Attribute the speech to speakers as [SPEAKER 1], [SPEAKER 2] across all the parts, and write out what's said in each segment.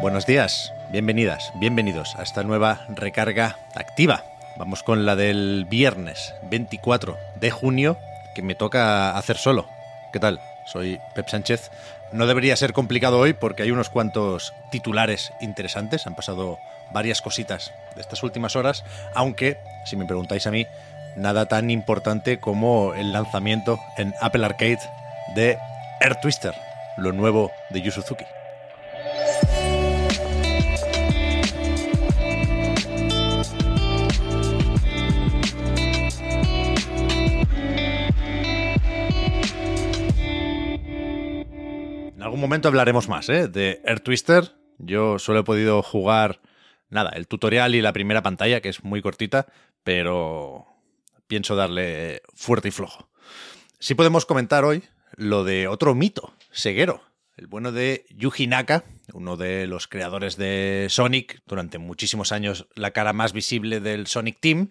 [SPEAKER 1] Buenos días, bienvenidas, bienvenidos a esta nueva recarga activa. Vamos con la del viernes 24 de junio, que me toca hacer solo. ¿Qué tal? Soy Pep Sánchez. No debería ser complicado hoy porque hay unos cuantos titulares interesantes. Han pasado varias cositas de estas últimas horas, aunque, si me preguntáis a mí, nada tan importante como el lanzamiento en Apple Arcade de Air Twister, lo nuevo de Yu Suzuki. Algún momento hablaremos más ¿eh? de Air Twister. Yo solo he podido jugar, nada, el tutorial y la primera pantalla, que es muy cortita, pero pienso darle fuerte y flojo. Sí podemos comentar hoy lo de otro mito, Seguero, el bueno de Yuji Naka, uno de los creadores de Sonic, durante muchísimos años la cara más visible del Sonic Team,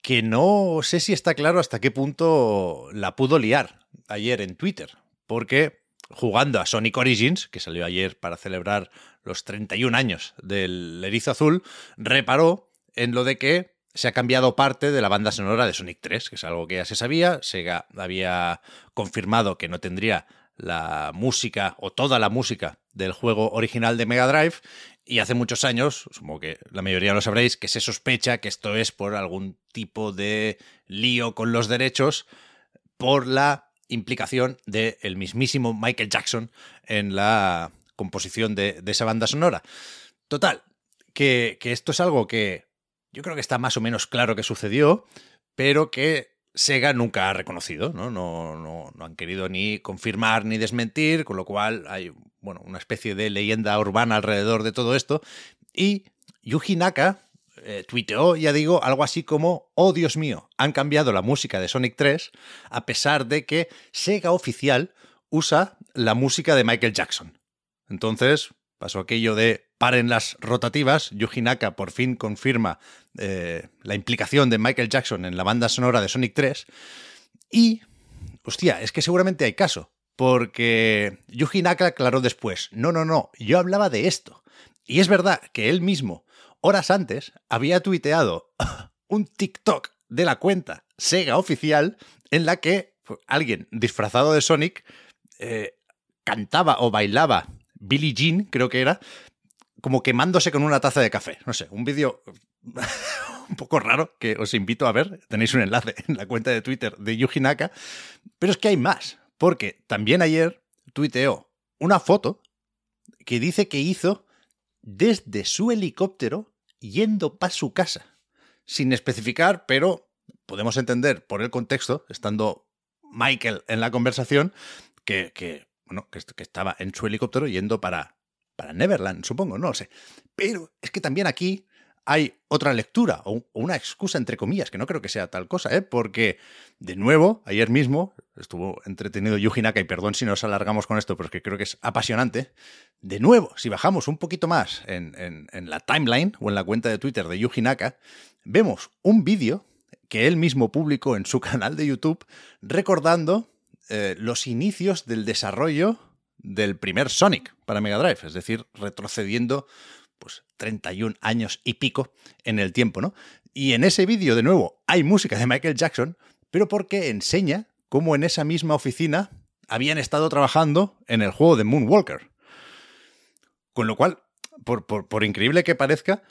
[SPEAKER 1] que no sé si está claro hasta qué punto la pudo liar ayer en Twitter, porque jugando a Sonic Origins, que salió ayer para celebrar los 31 años del Erizo Azul, reparó en lo de que se ha cambiado parte de la banda sonora de Sonic 3, que es algo que ya se sabía. Sega había confirmado que no tendría la música o toda la música del juego original de Mega Drive. Y hace muchos años, supongo que la mayoría lo sabréis, que se sospecha que esto es por algún tipo de lío con los derechos por la implicación del mismísimo Michael Jackson en la composición de, de esa banda sonora. Total, que, que, esto es algo que yo creo que está más o menos claro que sucedió, pero que Sega nunca ha reconocido, ¿no? No, no, no han querido ni confirmar ni desmentir, con lo cual hay bueno, una especie de leyenda urbana alrededor de todo esto. Y Yuji Naka, eh, tuiteó, ya digo, algo así como, oh Dios mío, han cambiado la música de Sonic 3 a pesar de que Sega oficial usa la música de Michael Jackson. Entonces pasó aquello de paren las rotativas, Yuji Naka por fin confirma eh, la implicación de Michael Jackson en la banda sonora de Sonic 3 y, hostia, es que seguramente hay caso, porque Yuji Naka aclaró después, no, no, no, yo hablaba de esto. Y es verdad que él mismo horas antes había tuiteado un TikTok de la cuenta Sega oficial en la que alguien disfrazado de Sonic eh, cantaba o bailaba Billie Jean, creo que era, como quemándose con una taza de café. No sé, un vídeo un poco raro que os invito a ver. Tenéis un enlace en la cuenta de Twitter de Yuji Naka. Pero es que hay más, porque también ayer tuiteó una foto que dice que hizo desde su helicóptero yendo para su casa, sin especificar, pero podemos entender por el contexto, estando Michael en la conversación, que, que bueno, que, que, estaba en su helicóptero yendo para, para Neverland, supongo, no lo sé. Pero es que también aquí hay otra lectura o una excusa entre comillas, que no creo que sea tal cosa, ¿eh? porque de nuevo, ayer mismo, estuvo entretenido Yuji Naka, y perdón si nos alargamos con esto, pero es que creo que es apasionante, de nuevo, si bajamos un poquito más en, la timeline o en la cuenta de Twitter de Yuji Naka, vemos un vídeo que él mismo publicó en su canal de YouTube recordando eh, los inicios del desarrollo del primer Sonic para Mega Drive, es decir, retrocediendo pues 31 años y pico en el tiempo, ¿no? Y en ese vídeo, de nuevo, hay música de Michael Jackson, pero porque enseña cómo en esa misma oficina habían estado trabajando en el juego de Moonwalker. Con lo cual, por, increíble que parezca,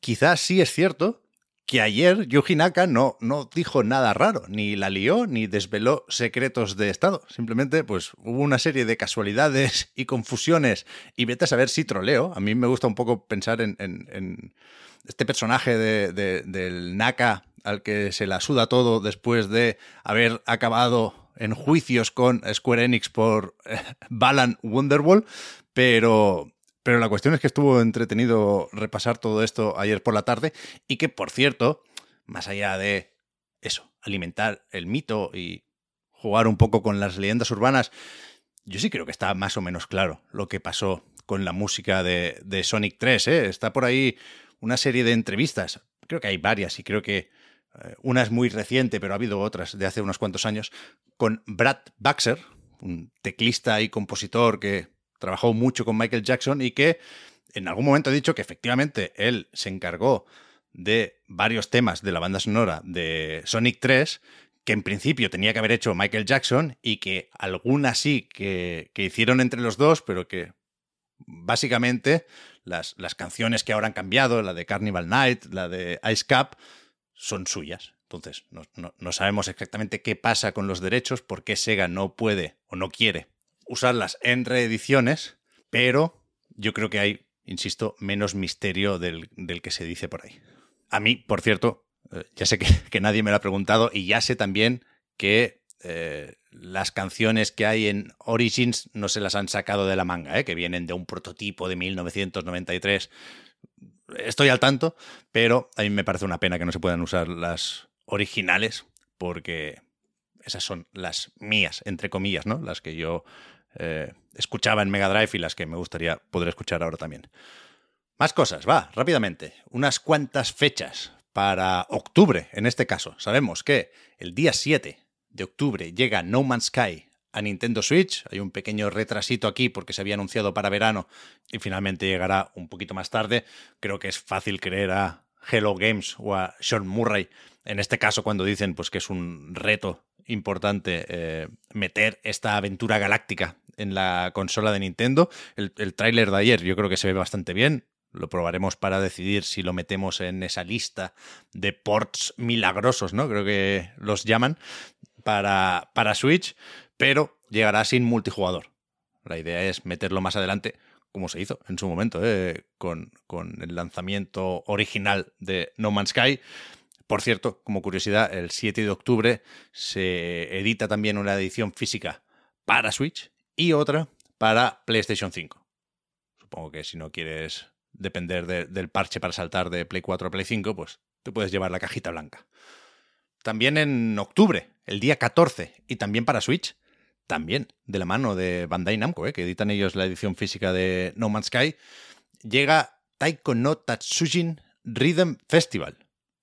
[SPEAKER 1] quizás sí es cierto que ayer Yuji Naka no, no dijo nada raro, ni la lió, ni desveló secretos de Estado. Simplemente, pues, hubo una serie de casualidades y confusiones, y vete a saber si troleo. A mí me gusta un poco pensar en, en, en este personaje de, de, del Naka al que se la suda todo después de haber acabado en juicios con Square Enix por eh, Balan Wonderwall, pero, pero la cuestión es que estuvo entretenido repasar todo esto ayer por la tarde y que, por cierto, más allá de eso, alimentar el mito y jugar un poco con las leyendas urbanas, yo sí creo que está más o menos claro lo que pasó con la música de, Sonic 3. ¿eh? Está por ahí una serie de entrevistas, creo que hay varias y creo que una es muy reciente, pero ha habido otras de hace unos cuantos años, con Brad Baxter, un teclista y compositor que trabajó mucho con Michael Jackson y que en algún momento ha dicho que efectivamente él se encargó de varios temas de la banda sonora de Sonic 3 que en principio tenía que haber hecho Michael Jackson y que algunas sí que, hicieron entre los dos, pero que básicamente las, las, canciones que ahora han cambiado, la de Carnival Night, la de Ice Cap, son suyas. Entonces, no, no, sabemos exactamente qué pasa con los derechos, por qué Sega no puede o no quiere usarlas en reediciones, pero yo creo que hay, insisto, menos misterio del, que se dice por ahí. A mí, por cierto, eh, ya sé que, nadie me lo ha preguntado y ya sé también que eh, las canciones que hay en Origins no se las han sacado de la manga, ¿eh? que vienen de un prototipo de 1993 estoy al tanto, pero a mí me parece una pena que no se puedan usar las originales porque esas son las mías, entre comillas, ¿no? Las que yo eh, escuchaba en Mega Drive y las que me gustaría poder escuchar ahora también. Más cosas, va, rápidamente. Unas cuantas fechas para octubre, en este caso. Sabemos que el día 7 de octubre llega No Man's Sky a Nintendo Switch. Hay un pequeño retrasito aquí porque se había anunciado para verano y finalmente llegará un poquito más tarde. Creo que es fácil creer a Hello Games o a Sean Murray, en este caso cuando dicen pues, que es un reto importante eh, meter esta aventura galáctica en la consola de Nintendo. El, el tráiler de ayer yo creo que se ve bastante bien. Lo probaremos para decidir si lo metemos en esa lista de ports milagrosos, ¿no? Creo que los llaman para, para Switch pero llegará sin multijugador. La idea es meterlo más adelante, como se hizo en su momento, ¿eh? con, el lanzamiento original de No Man's Sky. Por cierto, como curiosidad, el 7 de octubre se edita también una edición física para Switch y otra para PlayStation 5. Supongo que si no quieres depender del parche para saltar de Play 4 a Play 5, pues te puedes llevar la cajita blanca. También en octubre, el día 14, y también para Switch, también de la mano de Bandai Namco, ¿eh? que editan ellos la edición física de No Man's Sky, llega Taiko no Tatsujin Rhythm Festival.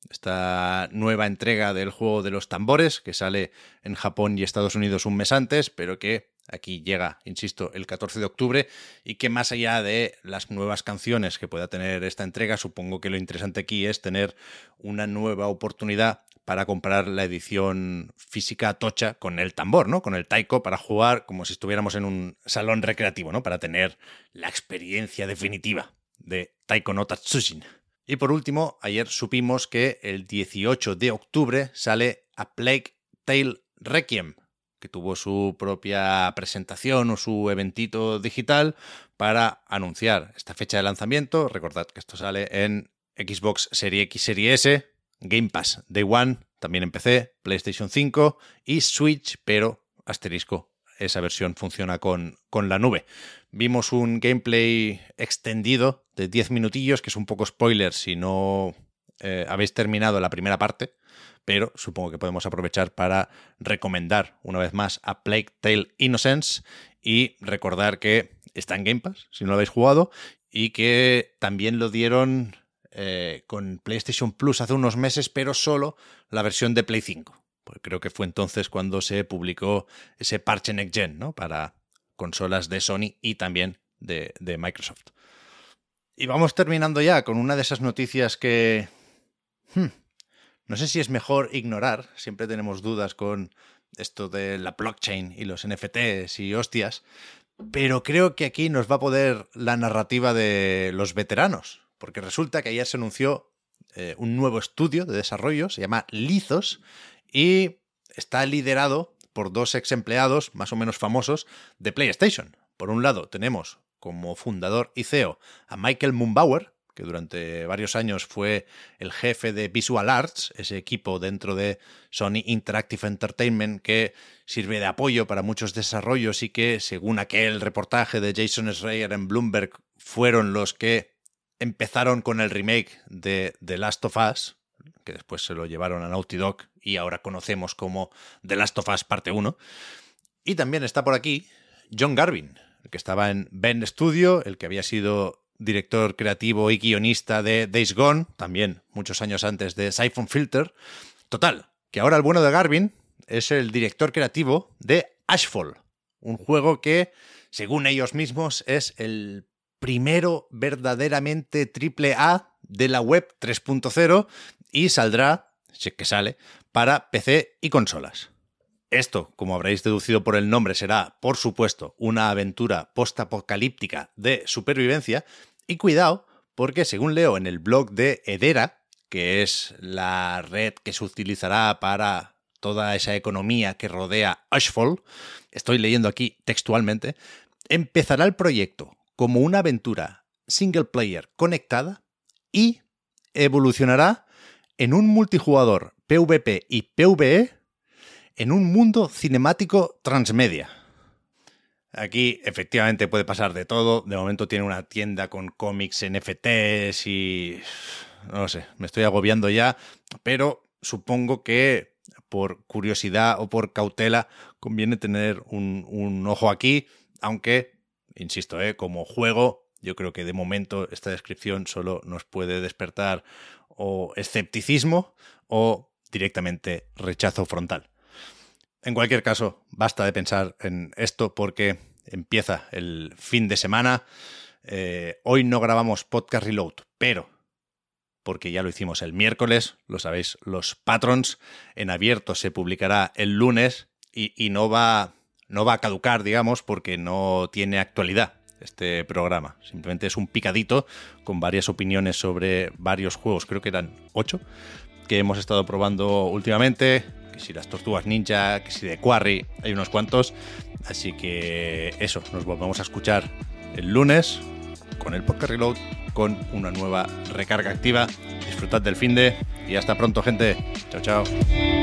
[SPEAKER 1] Esta nueva entrega del juego de los tambores, que sale en Japón y Estados Unidos un mes antes, pero que aquí llega, insisto, el 14 de octubre, y que más allá de las nuevas canciones que pueda tener esta entrega, supongo que lo interesante aquí es tener una nueva oportunidad para comprar la edición física tocha con el tambor, ¿no? Con el taiko para jugar como si estuviéramos en un salón recreativo, ¿no? Para tener la experiencia definitiva de Taiko no Tatsujin. Y por último, ayer supimos que el 18 de octubre sale A Plague Tale Requiem, que tuvo su propia presentación o su eventito digital para anunciar esta fecha de lanzamiento. Recordad que esto sale en Xbox Series X, Serie S, Game Pass Day One, también en PC, PlayStation 5 y Switch, pero asterisco, esa versión funciona con, con la nube. Vimos un gameplay extendido de 10 minutillos, que es un poco spoiler si no eh, habéis terminado la primera parte, pero supongo que podemos aprovechar para recomendar una vez más a Plague Tale Innocence y recordar que está en Game Pass, si no lo habéis jugado, y que también lo dieron eh, con PlayStation Plus hace unos meses, pero solo la versión de Play 5. Pues creo que fue entonces cuando se publicó ese parche Next Gen, ¿no? Para consolas de Sony y también de, Microsoft. Y vamos terminando ya con una de esas noticias que... Hmm, no sé si es mejor ignorar, siempre tenemos dudas con esto de la blockchain y los NFTs y hostias, pero creo que aquí nos va a poder la narrativa de los veteranos, porque resulta que ayer se anunció eh, un nuevo estudio de desarrollo, se llama Lizos, y está liderado por dos ex empleados más o menos famosos de PlayStation. Por un lado tenemos como fundador y CEO a Michael Mumbauer, que durante varios años fue el jefe de Visual Arts, ese equipo dentro de Sony Interactive Entertainment que sirve de apoyo para muchos desarrollos y que, según aquel reportaje de Jason Schreier en Bloomberg, fueron los que empezaron con el remake de The Last of Us, que después se lo llevaron a Naughty Dog y ahora conocemos como The Last of Us parte 1. Y también está por aquí John Garvin, el que estaba en Ben Studio, el que había sido director creativo y guionista de Days Gone, también muchos años antes de Siphon Filter. Total, que ahora el bueno de Garvin es el director creativo de Ashfall, un juego que, según ellos mismos, es el primero verdaderamente triple A de la web 3.0 y saldrá, si es que sale, para PC y consolas. Esto, como habréis deducido por el nombre, será, por supuesto, una aventura postapocalíptica de supervivencia. Y cuidado, porque según leo en el blog de Edera, que es la red que se utilizará para toda esa economía que rodea Ashfall, estoy leyendo aquí textualmente, empezará el proyecto como una aventura single player conectada y evolucionará en un multijugador PvP y PvE en un mundo cinemático transmedia. Aquí efectivamente puede pasar de todo. De momento tiene una tienda con cómics, NFTs y... No sé, me estoy agobiando ya, pero supongo que por curiosidad o por cautela conviene tener un, ojo aquí, aunque, insisto, ¿eh? como juego, yo creo que de momento esta descripción solo nos puede despertar o escepticismo o directamente rechazo frontal. En cualquier caso, basta de pensar en esto porque empieza el fin de semana. Eh, hoy no grabamos podcast reload, pero porque ya lo hicimos el miércoles, lo sabéis, los patrons en abierto se publicará el lunes y, no, va, no va a caducar, digamos, porque no tiene actualidad este programa. Simplemente es un picadito con varias opiniones sobre varios juegos, creo que eran ocho, que hemos estado probando últimamente que si las tortugas ninja, que si de Quarry, hay unos cuantos. Así que eso, nos volvemos a escuchar el lunes con el podcast Reload, con una nueva recarga activa. Disfrutad del fin de y hasta pronto, gente. Chao, chao.